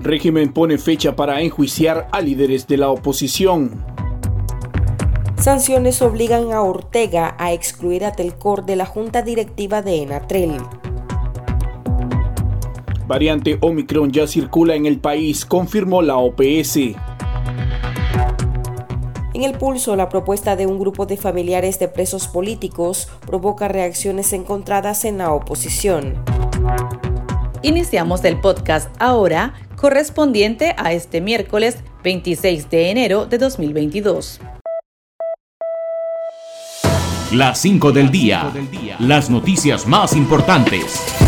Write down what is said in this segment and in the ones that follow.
Régimen pone fecha para enjuiciar a líderes de la oposición. Sanciones obligan a Ortega a excluir a Telcor de la junta directiva de Enatrel. Variante Omicron ya circula en el país, confirmó la OPS. En el pulso, la propuesta de un grupo de familiares de presos políticos provoca reacciones encontradas en la oposición. Iniciamos el podcast ahora correspondiente a este miércoles 26 de enero de 2022. Las 5 del día. Las noticias más importantes.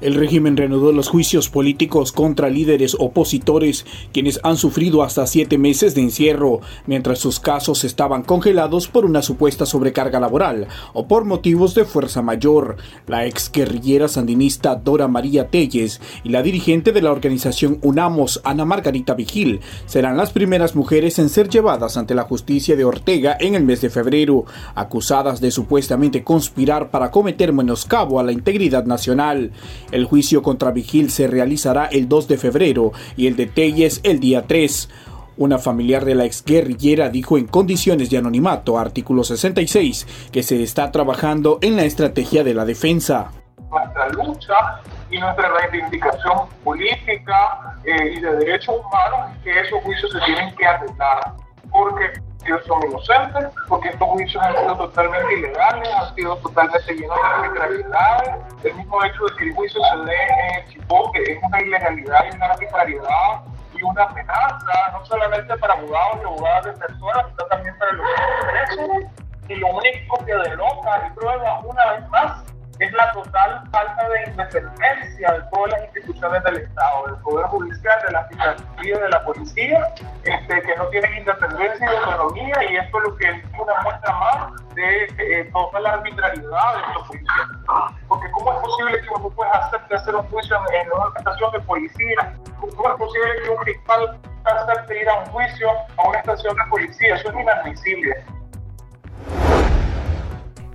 El régimen reanudó los juicios políticos contra líderes opositores, quienes han sufrido hasta siete meses de encierro, mientras sus casos estaban congelados por una supuesta sobrecarga laboral o por motivos de fuerza mayor. La ex guerrillera sandinista Dora María Telles y la dirigente de la organización UNAMOS, Ana Margarita Vigil, serán las primeras mujeres en ser llevadas ante la justicia de Ortega en el mes de febrero, acusadas de supuestamente conspirar para cometer menoscabo a la integridad nacional. El juicio contra Vigil se realizará el 2 de febrero y el de Telles el día 3. Una familiar de la exguerrillera dijo en condiciones de anonimato, artículo 66, que se está trabajando en la estrategia de la defensa. Nuestra lucha y nuestra reivindicación política eh, y de derechos humanos que esos juicios se tienen que arreglar. Porque ellos son inocentes, porque estos juicios han sido totalmente ilegales, han sido totalmente llenos de arbitrariedad. El mismo hecho de que el juicio se dé en Chipote es una ilegalidad y una arbitrariedad y una amenaza, no solamente para abogados y abogadas de personas, sino también para los presos. Y lo único que denota y prueba una vez más es la total falta de independencia de todas las instituciones del Estado, del Poder Judicial, de la Fiscalía, de la Policía, este, que no tienen independencia y autonomía, y esto es lo que es una muestra más de eh, toda la arbitrariedad de estos juicios. Porque ¿cómo es posible que un juez acepte hacer un juicio en una estación de policía? ¿Cómo es posible que un fiscal acepte ir a un juicio a una estación de policía? Eso es inadmisible.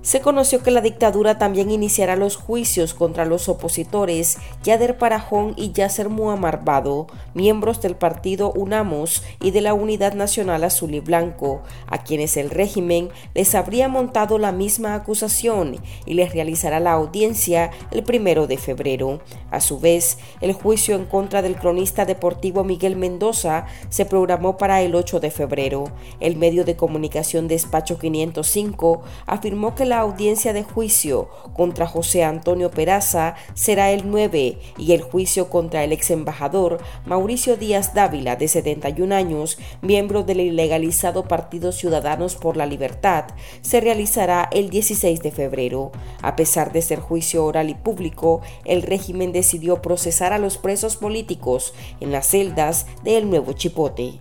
Se conoció que la dictadura también iniciará los juicios contra los opositores Yader Parajón y Yasser Muammar Bado, miembros del partido UNAMOS y de la Unidad Nacional Azul y Blanco, a quienes el régimen les habría montado la misma acusación y les realizará la audiencia el primero de febrero. A su vez, el juicio en contra del cronista deportivo Miguel Mendoza se programó para el 8 de febrero. El medio de comunicación Despacho 505 afirmó que la audiencia de juicio contra José Antonio Peraza será el 9 y el juicio contra el ex embajador Mauricio Díaz Dávila, de 71 años, miembro del ilegalizado Partido Ciudadanos por la Libertad, se realizará el 16 de febrero. A pesar de ser juicio oral y público, el régimen decidió procesar a los presos políticos en las celdas del Nuevo Chipote.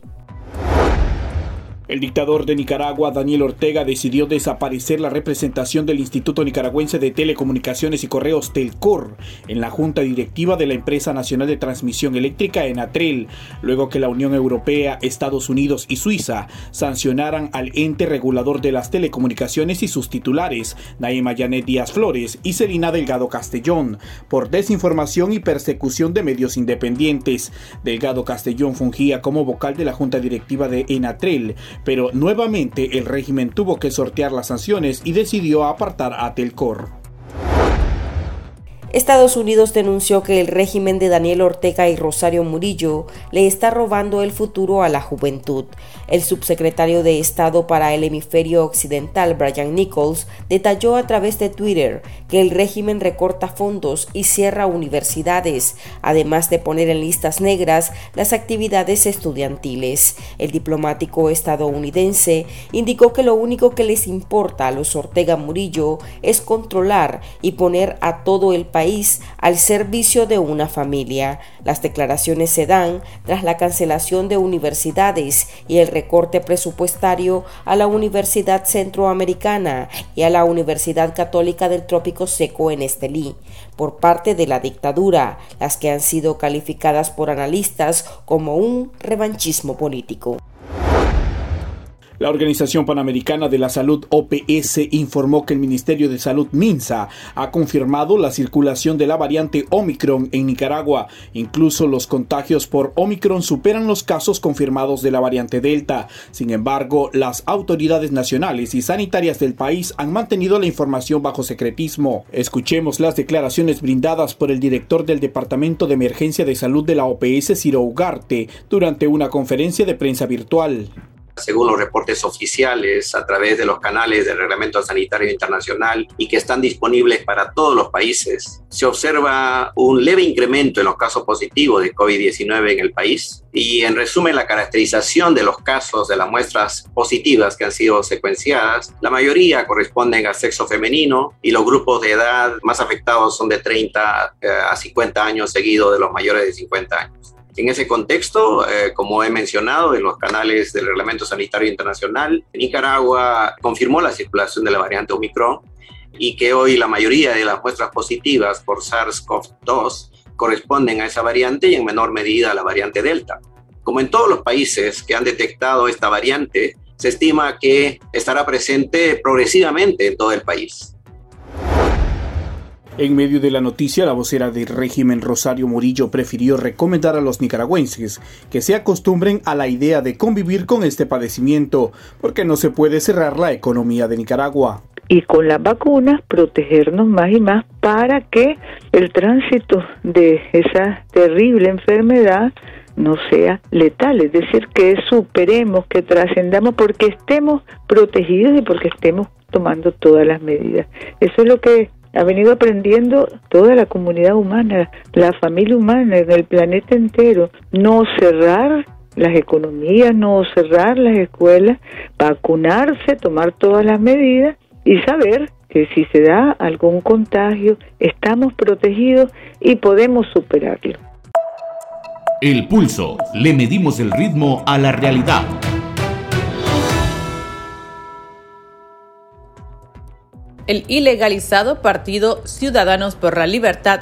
El dictador de Nicaragua, Daniel Ortega, decidió desaparecer la representación del Instituto Nicaragüense de Telecomunicaciones y Correos Telcor en la junta directiva de la empresa nacional de transmisión eléctrica Enatrel, luego que la Unión Europea, Estados Unidos y Suiza sancionaran al ente regulador de las telecomunicaciones y sus titulares, Naima Janet Díaz Flores y Celina Delgado Castellón, por desinformación y persecución de medios independientes. Delgado Castellón fungía como vocal de la junta directiva de Enatrel, pero nuevamente el régimen tuvo que sortear las sanciones y decidió apartar a Telcor. Estados Unidos denunció que el régimen de Daniel Ortega y Rosario Murillo le está robando el futuro a la juventud. El subsecretario de Estado para el hemisferio occidental, Brian Nichols, detalló a través de Twitter que el régimen recorta fondos y cierra universidades, además de poner en listas negras las actividades estudiantiles. El diplomático estadounidense indicó que lo único que les importa a los Ortega Murillo es controlar y poner a todo el país al servicio de una familia. Las declaraciones se dan tras la cancelación de universidades y el recorte presupuestario a la Universidad Centroamericana y a la Universidad Católica del Trópico Seco en Estelí por parte de la dictadura, las que han sido calificadas por analistas como un revanchismo político. La Organización Panamericana de la Salud OPS informó que el Ministerio de Salud MINSA ha confirmado la circulación de la variante Omicron en Nicaragua. Incluso los contagios por Omicron superan los casos confirmados de la variante Delta. Sin embargo, las autoridades nacionales y sanitarias del país han mantenido la información bajo secretismo. Escuchemos las declaraciones brindadas por el director del Departamento de Emergencia de Salud de la OPS, Ciro Ugarte, durante una conferencia de prensa virtual según los reportes oficiales a través de los canales del Reglamento Sanitario Internacional y que están disponibles para todos los países, se observa un leve incremento en los casos positivos de COVID-19 en el país. Y en resumen, la caracterización de los casos de las muestras positivas que han sido secuenciadas, la mayoría corresponden al sexo femenino y los grupos de edad más afectados son de 30 eh, a 50 años seguidos de los mayores de 50 años. En ese contexto, eh, como he mencionado en los canales del Reglamento Sanitario Internacional, Nicaragua confirmó la circulación de la variante Omicron y que hoy la mayoría de las muestras positivas por SARS-CoV-2 corresponden a esa variante y en menor medida a la variante Delta. Como en todos los países que han detectado esta variante, se estima que estará presente progresivamente en todo el país. En medio de la noticia, la vocera del régimen Rosario Murillo prefirió recomendar a los nicaragüenses que se acostumbren a la idea de convivir con este padecimiento, porque no se puede cerrar la economía de Nicaragua. Y con las vacunas protegernos más y más para que el tránsito de esa terrible enfermedad no sea letal, es decir, que superemos, que trascendamos porque estemos protegidos y porque estemos tomando todas las medidas. Eso es lo que ha venido aprendiendo toda la comunidad humana, la familia humana en el planeta entero. No cerrar las economías, no cerrar las escuelas, vacunarse, tomar todas las medidas y saber que si se da algún contagio, estamos protegidos y podemos superarlo. El pulso. Le medimos el ritmo a la realidad. El ilegalizado Partido Ciudadanos por la Libertad,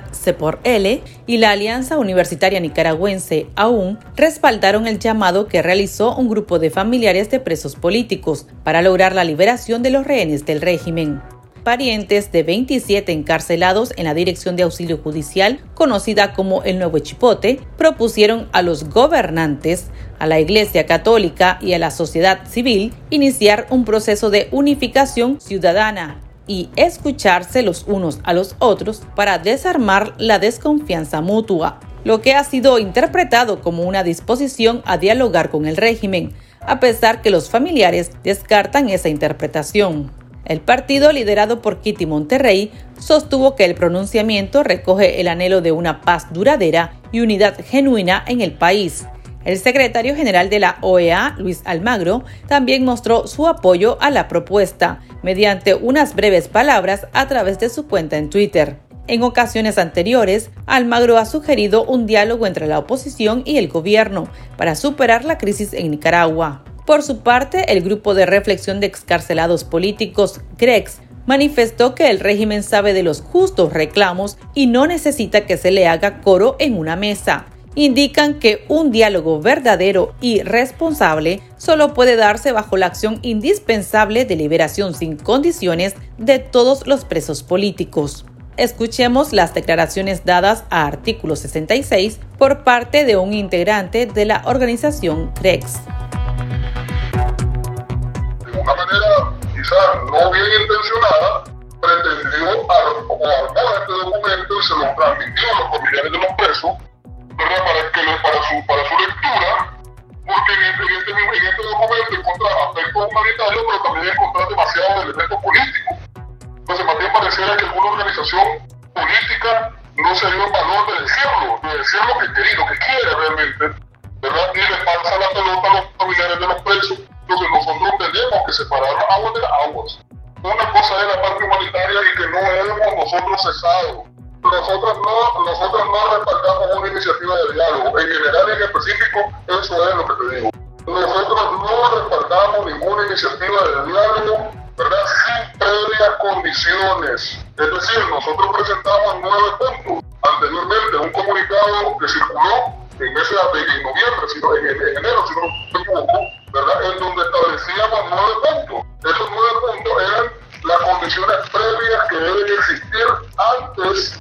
L y la Alianza Universitaria Nicaragüense, AUN, respaldaron el llamado que realizó un grupo de familiares de presos políticos para lograr la liberación de los rehenes del régimen. Parientes de 27 encarcelados en la Dirección de Auxilio Judicial, conocida como el Nuevo Chipote, propusieron a los gobernantes, a la Iglesia Católica y a la sociedad civil iniciar un proceso de unificación ciudadana y escucharse los unos a los otros para desarmar la desconfianza mutua, lo que ha sido interpretado como una disposición a dialogar con el régimen, a pesar que los familiares descartan esa interpretación. El partido liderado por Kitty Monterrey sostuvo que el pronunciamiento recoge el anhelo de una paz duradera y unidad genuina en el país, el secretario general de la OEA, Luis Almagro, también mostró su apoyo a la propuesta mediante unas breves palabras a través de su cuenta en Twitter. En ocasiones anteriores, Almagro ha sugerido un diálogo entre la oposición y el gobierno para superar la crisis en Nicaragua. Por su parte, el grupo de reflexión de excarcelados políticos, GREX, manifestó que el régimen sabe de los justos reclamos y no necesita que se le haga coro en una mesa, indican que un diálogo verdadero y responsable solo puede darse bajo la acción indispensable de liberación sin condiciones de todos los presos políticos. Escuchemos las declaraciones dadas a artículo 66 por parte de un integrante de la organización CREX. De una manera quizá no bien intencionada, pretendió armó este documento y se lo transmitió a los familiares de los presos ¿verdad? Para, que, para, su, para su lectura, porque en este, en este, en este documento encuentra aspectos humanitarios, pero también encuentra demasiados elementos políticos. Entonces, más bien pareciera que alguna organización política no se dio el valor de decirlo, de decir lo que quiere, lo que quiere realmente, ¿verdad? Y le pasa la pelota a los familiares de los presos. Entonces, nosotros tenemos que separar las aguas de las aguas. Una cosa es la parte humanitaria y que no hemos nosotros cesado nosotros no, nosotros no respaldamos una iniciativa de diálogo. En general y en específico, eso es lo que te digo. Nosotros no respaldamos ninguna iniciativa de diálogo, ¿verdad? Sin previas condiciones. Es decir, nosotros presentamos nueve puntos anteriormente, un comunicado que circuló en meses de en noviembre, sino en, en, enero, si no me equivoco, ¿verdad? En donde establecíamos nueve puntos. Esos nueve puntos eran las condiciones previas que deben existir antes,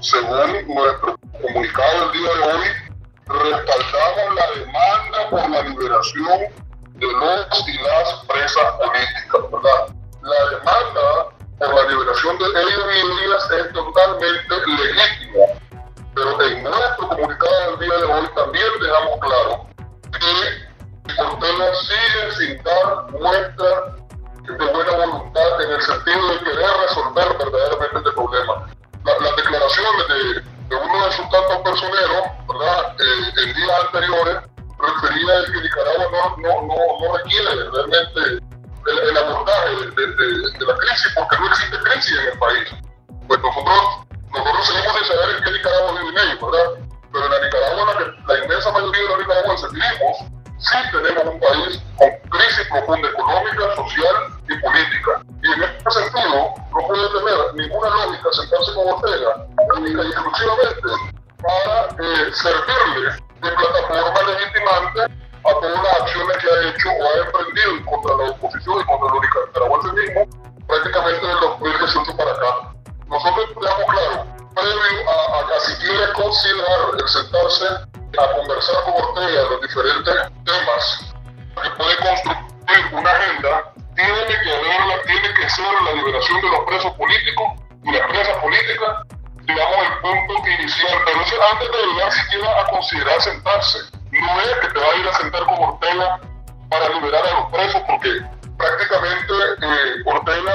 según nuestro comunicado el día de hoy, respaldamos la demanda por la liberación de los y las presas políticas, ¿verdad? La demanda por la liberación de ellos y es totalmente legítima, pero en nuestro comunicado del día de hoy también dejamos claro que Ortega sigue sin dar muestra de buena voluntad en el sentido de querer resolver verdaderamente este problema. Las declaraciones de, de, uno de sus tantos personeros, ¿verdad? Eh, en días anteriores, refería a que Nicaragua no, no, no, no requiere realmente el, el abordaje de, de, de, la crisis porque no existe crisis en el país. Pues nosotros, nosotros seguimos sin saber en qué Nicaragua vive en ellos, ¿verdad? Pero en la Nicaragua, la, la inmensa mayoría de los nicaragüenses vivimos, sí tenemos un país con crisis profunda económica, social y política. Y en este sentido, no puede tener ninguna lógica sentarse con Ortega única y exclusivamente para eh, servirle de plataforma legitimante a todas las acciones que ha hecho o ha emprendido contra la oposición y contra los nicaragüenses mismos, prácticamente desde 2018 para acá. Nosotros tenemos claro, previo a, a, a siquiera considerar el sentarse a conversar con Ortega los diferentes temas punto inicial. Pero antes de llegar siquiera a considerar sentarse. No es que te va a ir a sentar con Ortega para liberar a los presos, porque prácticamente eh, Ortega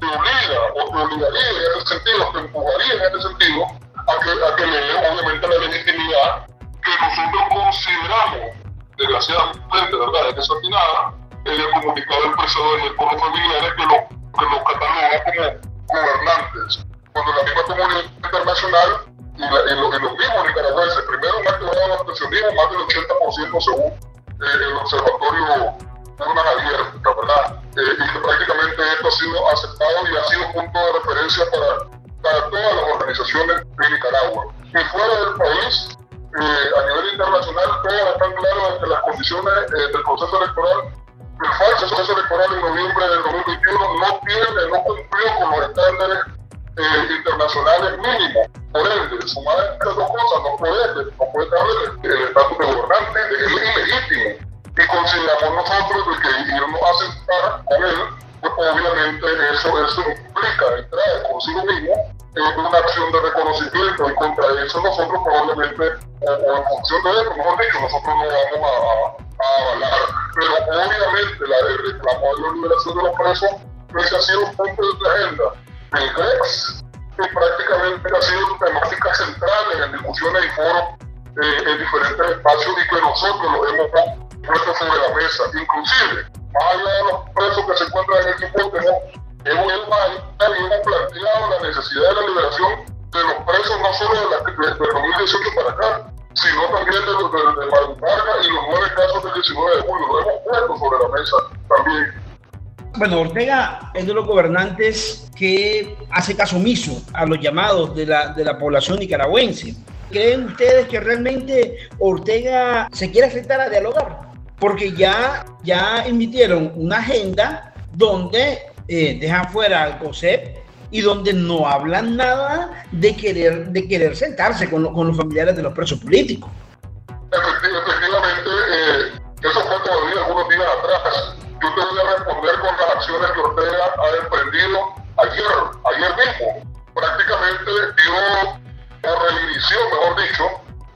te obliga o te obligaría en ese sentido, te empujaría en ese sentido a que, a que le dé obviamente la legitimidad que nosotros consideramos, desgraciadamente, ¿verdad?, es desatinada, el comunicado del presidente y el pueblo familiares que lo, que lo cataloga como gobernantes. Cuando la misma comunidad internacional y, la, y, lo, y los mismos nicaragüenses, primero han activado la abstencionismo más del 80% según eh, el observatorio Urnas Abiertas, ¿verdad? Eh, y que prácticamente esto ha sido aceptado y ha sido punto de referencia para, para todas las organizaciones de Nicaragua. Y fuera del país, eh, a nivel internacional todas están claras que las condiciones eh, del proceso electoral, el falso proceso electoral en noviembre del 2021 no tiene, no cumplió con los estándares eh, internacionales mínimos. Por ende, sumar estas dos cosas no puede, no puede haber el estatus de gobernante, es ilegítimo. Y consideramos nosotros de que irnos a sentar con él, pues obviamente eso, eso implica entrar consigo mismo en una acción de reconocimiento y contra eso nosotros probablemente, o, en función de eso, mejor dicho, nosotros no vamos a, avalar. Pero obviamente la, el reclamo de la liberación de los presos, ese ha sido un punto de agenda del GREX, que prácticamente ha sido temática central en discusiones y foros eh, en diferentes espacios y que nosotros lo hemos puesto sobre la mesa. Inclusive, más allá de los presos que se encuentran en el hipótesis, hemos, hemos planteado la necesidad de la liberación de los presos no solo de, la, de, de 2018 para acá, sino también de los de, de y los nueve casos del 19 de julio. Lo hemos puesto sobre la mesa también. Bueno, Ortega es de los gobernantes que hace caso omiso a los llamados de la, de la población nicaragüense. ¿Creen ustedes que realmente Ortega se quiere aceptar a dialogar? Porque ya, ya emitieron una agenda donde eh, dejan fuera al COSEP y donde no hablan nada de querer, de querer sentarse con, con los familiares de los presos políticos. Efectivamente, eh, eso fue todavía algunos días atrás. Yo te voy a responder con las acciones que Ortega ha emprendido ayer, ayer mismo. Prácticamente dio o reinició, mejor dicho,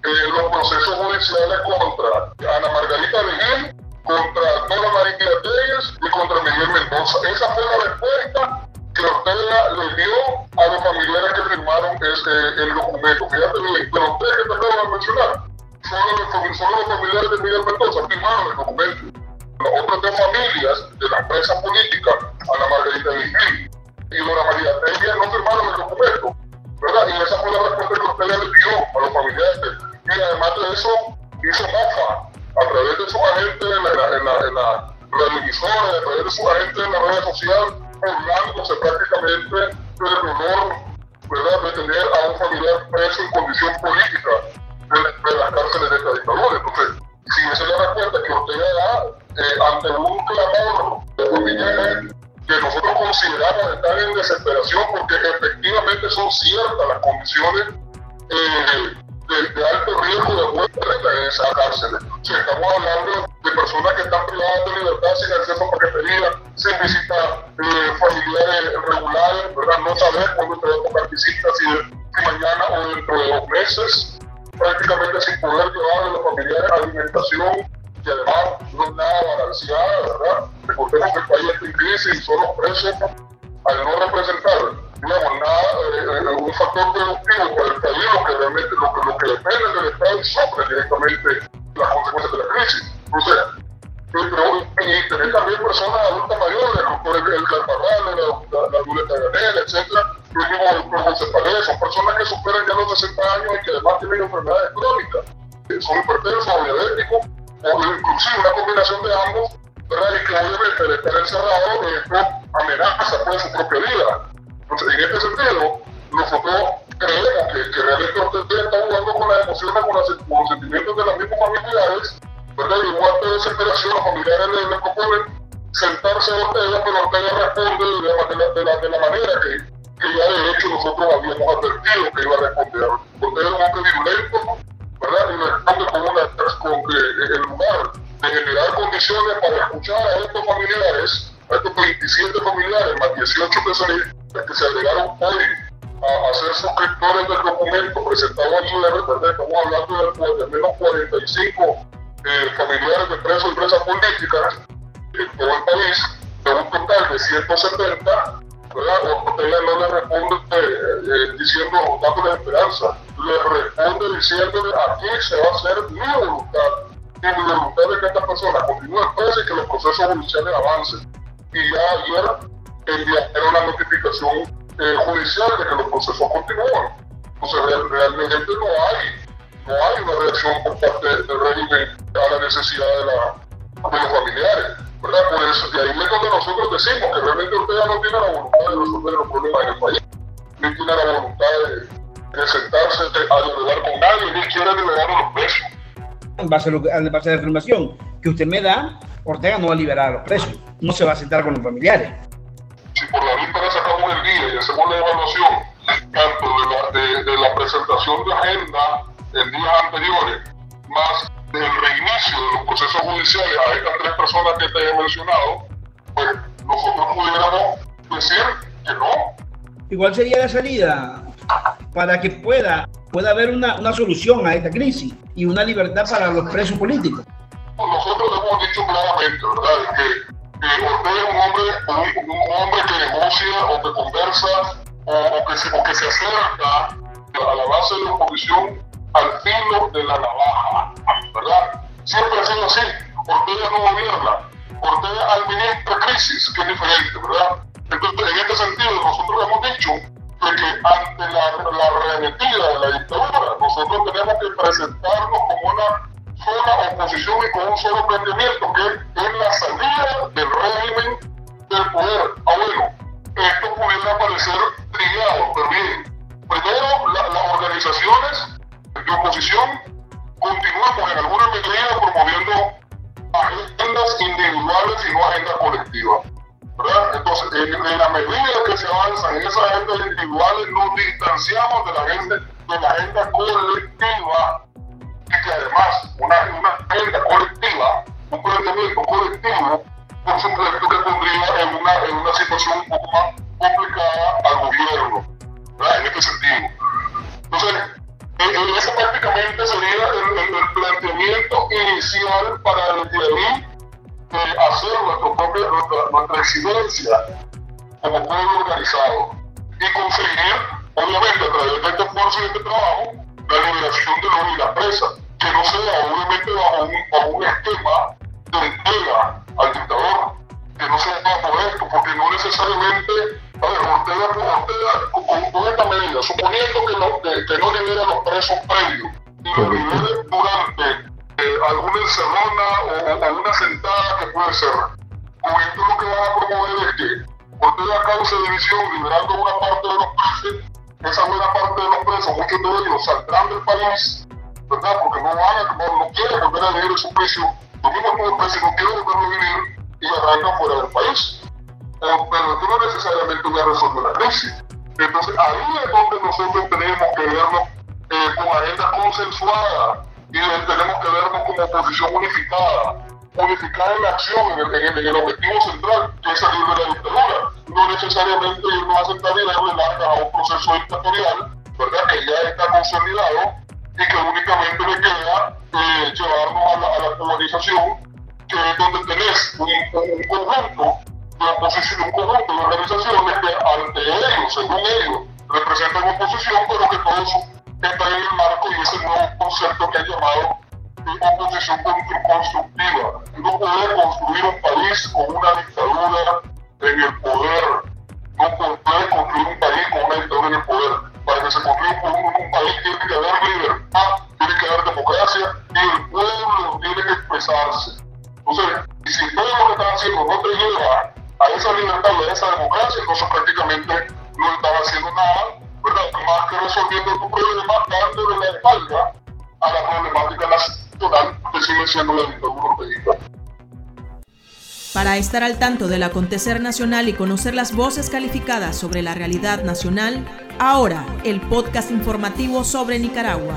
eh, los procesos judiciales contra Ana Margarita Miguel, contra Dora María Telles y contra Miguel Mendoza. Esa fue la respuesta que Ortega le dio a los familiares que firmaron ese, el documento. Fíjate pero ustedes que te acabo de mencionar, solo los, solo los familiares de Miguel Mendoza firmaron el documento. Las otras dos familias de la empresa política, Ana Margarita Miguel y Dora María Telles, no firmaron el documento. ¿verdad? Y esa fue la respuesta que Ortega le dio a los familiares y además de eso hizo mofa a través de su agente en la, en la, la, a través de su agente en las redes sociales, burlándose prácticamente del honor ¿verdad? de tener a un familiar preso en condición política ante un clamor de familiares que nosotros consideramos estar en desesperación porque efectivamente son ciertas las condiciones eh, de, de, alto riesgo de muerte en esa cárcel. Si estamos hablando de personas que están privadas de libertad sin acceso a paquetería, sin visitar eh, familiares regulares, ¿verdad? no saber cuándo te va a tocar visita, si, si mañana o dentro de dos meses, prácticamente sin poder llevar a los familiares alimentación y además no es nada balanceada, ¿verdad? Recordemos que el país está en crisis y son los presos al no representar, digamos, nada, eh, un factor productivo para el país, lo que realmente lo que, lo que depende del Estado sufre directamente las consecuencias de la crisis. Sea, pero, y tener también personas adultas mayores, como el, el Carparral, la, la, la Violeta Ganel, etcétera, son personas que superan ya los 60 años y que además tienen enfermedades crónicas, son hipertensos o diabéticos, o inclusive una combinación de ambos, ¿verdad? Y que obviamente el estar encerrado esto amenaza pues su propia vida. Entonces, en este sentido, nosotros creemos que, que realmente usted está jugando con las emociones, con, las, con los sentimientos de las mismas familiares, ¿verdad? Y igual de desesperación, los familiares le, le proponen sentarse a Ortega, pero Ortega responde de la, de la, de la, de la manera que, que ya de hecho nosotros habíamos advertido que iba a responder. Ortega es un hombre violento, ¿verdad? Y responde con, una, con en lugar de generar condiciones para escuchar a estos familiares, a estos 27 familiares, más 18 que se, que se agregaron hoy a, ser suscriptores del documento presentado allí, ¿verdad? Estamos hablando de, de menos 45 eh, familiares de presos y presas políticas en todo el país, de un total de 170, ¿verdad? Ortega no le responde eh, eh, diciendo, dándole esperanza, le responde diciéndole aquí se va a hacer mi voluntad, y mi voluntad de que esta persona continúe presa y que los procesos judiciales avancen. Y ya ayer enviaron la notificación eh, judicial de que los procesos continúan. Entonces realmente no hay no hay una reacción por parte del régimen a la necesidad de, la, de los familiares. ¿verdad? Por eso, y ahí es donde nosotros decimos que realmente Ortega no tiene la voluntad de resolver los problemas en el país, ni tiene la voluntad de, de sentarse a dialogar con nadie, ni quiere liberar a los presos. En base a, lo, en base a la información que usted me da, Ortega no va a liberar a los presos, no se va a sentar con los familiares. Si por la vista sacamos el día y hacemos la evaluación, tanto de la, de, de la presentación de agenda en días anteriores, más del reinicio de los procesos judiciales a estas tres personas que te he mencionado, pues nosotros pudiéramos decir que no. Igual sería la salida para que pueda, pueda haber una, una solución a esta crisis y una libertad para los presos políticos. Nosotros hemos dicho claramente, ¿verdad?, que, que Ortega es un hombre, un, un, hombre que negocia o que conversa o, o, que se, o que se acerca a la base de la oposición al filo de la navaja, ¿verdad? Siempre ha sido así. Ortega no gobierna, Ortega administra crisis, que es diferente, ¿verdad? Entonces, en este sentido, nosotros hemos dicho que ante la, la remetida de la dictadura, nosotros tenemos que presentarnos como una sola oposición y con un solo planteamiento, que es la Entonces, eh, ese prácticamente sería el, el, planteamiento inicial para el ahí eh, hacer nuestro propio, nuestra, nuestra residencia como pueblo organizado. Y conseguir, obviamente, a través de este esfuerzo y este trabajo, la liberación de los y la presa, que no sea obviamente bajo un, bajo un esquema de entrega al dictador, que no sea bajo esto, porque no necesariamente, a ver, Ortega con, esta medida, suponiendo que no, que, que no libera los presos previos y los libere durante eh, alguna encerrona o, o, una sentada que puede ser. Con esto lo que va a promover es que Ortega causa división liberando una parte de los presos, esa buena parte de los presos, muchos de ellos saldrán del país, ¿verdad? Porque no van a, no, no quieren volver a vivir su precio, lo mismo como el precio no quiere volver a vivir y arrancan fuera del país. Pero no necesariamente va a resolver la crisis. Entonces ahí es donde nosotros tenemos que vernos eh, con agenda consensuada y tenemos que vernos como oposición unificada, unificada en la acción, en el, en el, objetivo central, que es salir de la dictadura. No necesariamente irnos a sentar y darle largas a un proceso dictatorial, ¿verdad? que ya está consolidado y que únicamente le queda eh, llevarnos a la, a la polarización, que es donde tenés un, un conjunto de oposición, un conjunto de organizaciones que ante ellos, según ellos, representan oposición, pero que todos está en el marco y ese nuevo concepto que ha llamado oposición constructiva. No puede construir un país con una dictadura en el poder. No puede construir un país con una dictadura en el poder. Para que se construya un, un, país tiene que haber libertad, tiene que haber democracia y el pueblo tiene que expresarse. Entonces, si todo lo que están haciendo no te lleva a esa libertad a esa democracia, entonces prácticamente no están haciendo nada más que resolviendo tu problema, dándole la espalda a la problemática nacional que sigue siendo la dictadura Para estar al tanto del acontecer nacional y conocer las voces calificadas sobre la realidad nacional, ahora el podcast informativo sobre Nicaragua.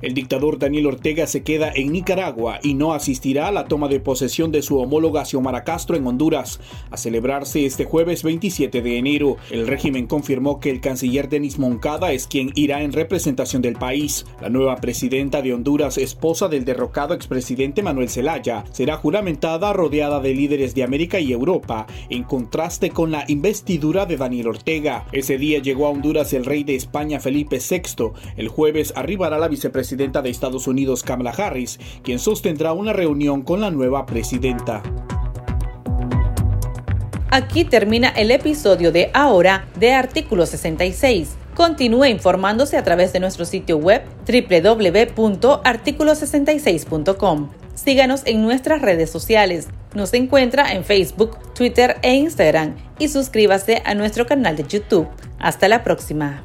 El dictador Daniel Ortega se queda en Nicaragua y no asistirá a la toma de posesión de su homóloga Xiomara Castro en Honduras, a celebrarse este jueves 27 de enero. El régimen confirmó que el canciller Denis Moncada es quien irá en representación del país. La nueva presidenta de Honduras, esposa del derrocado expresidente Manuel Zelaya, será juramentada rodeada de líderes de América y Europa, en contraste con la investidura de Daniel Ortega. Ese día llegó a Honduras el rey de España Felipe VI. El jueves arribará la vicepresidenta presidenta de Estados Unidos Kamala Harris, quien sostendrá una reunión con la nueva presidenta. Aquí termina el episodio de ahora de Artículo 66. Continúe informándose a través de nuestro sitio web www.articulo66.com. Síganos en nuestras redes sociales. Nos encuentra en Facebook, Twitter e Instagram y suscríbase a nuestro canal de YouTube. Hasta la próxima.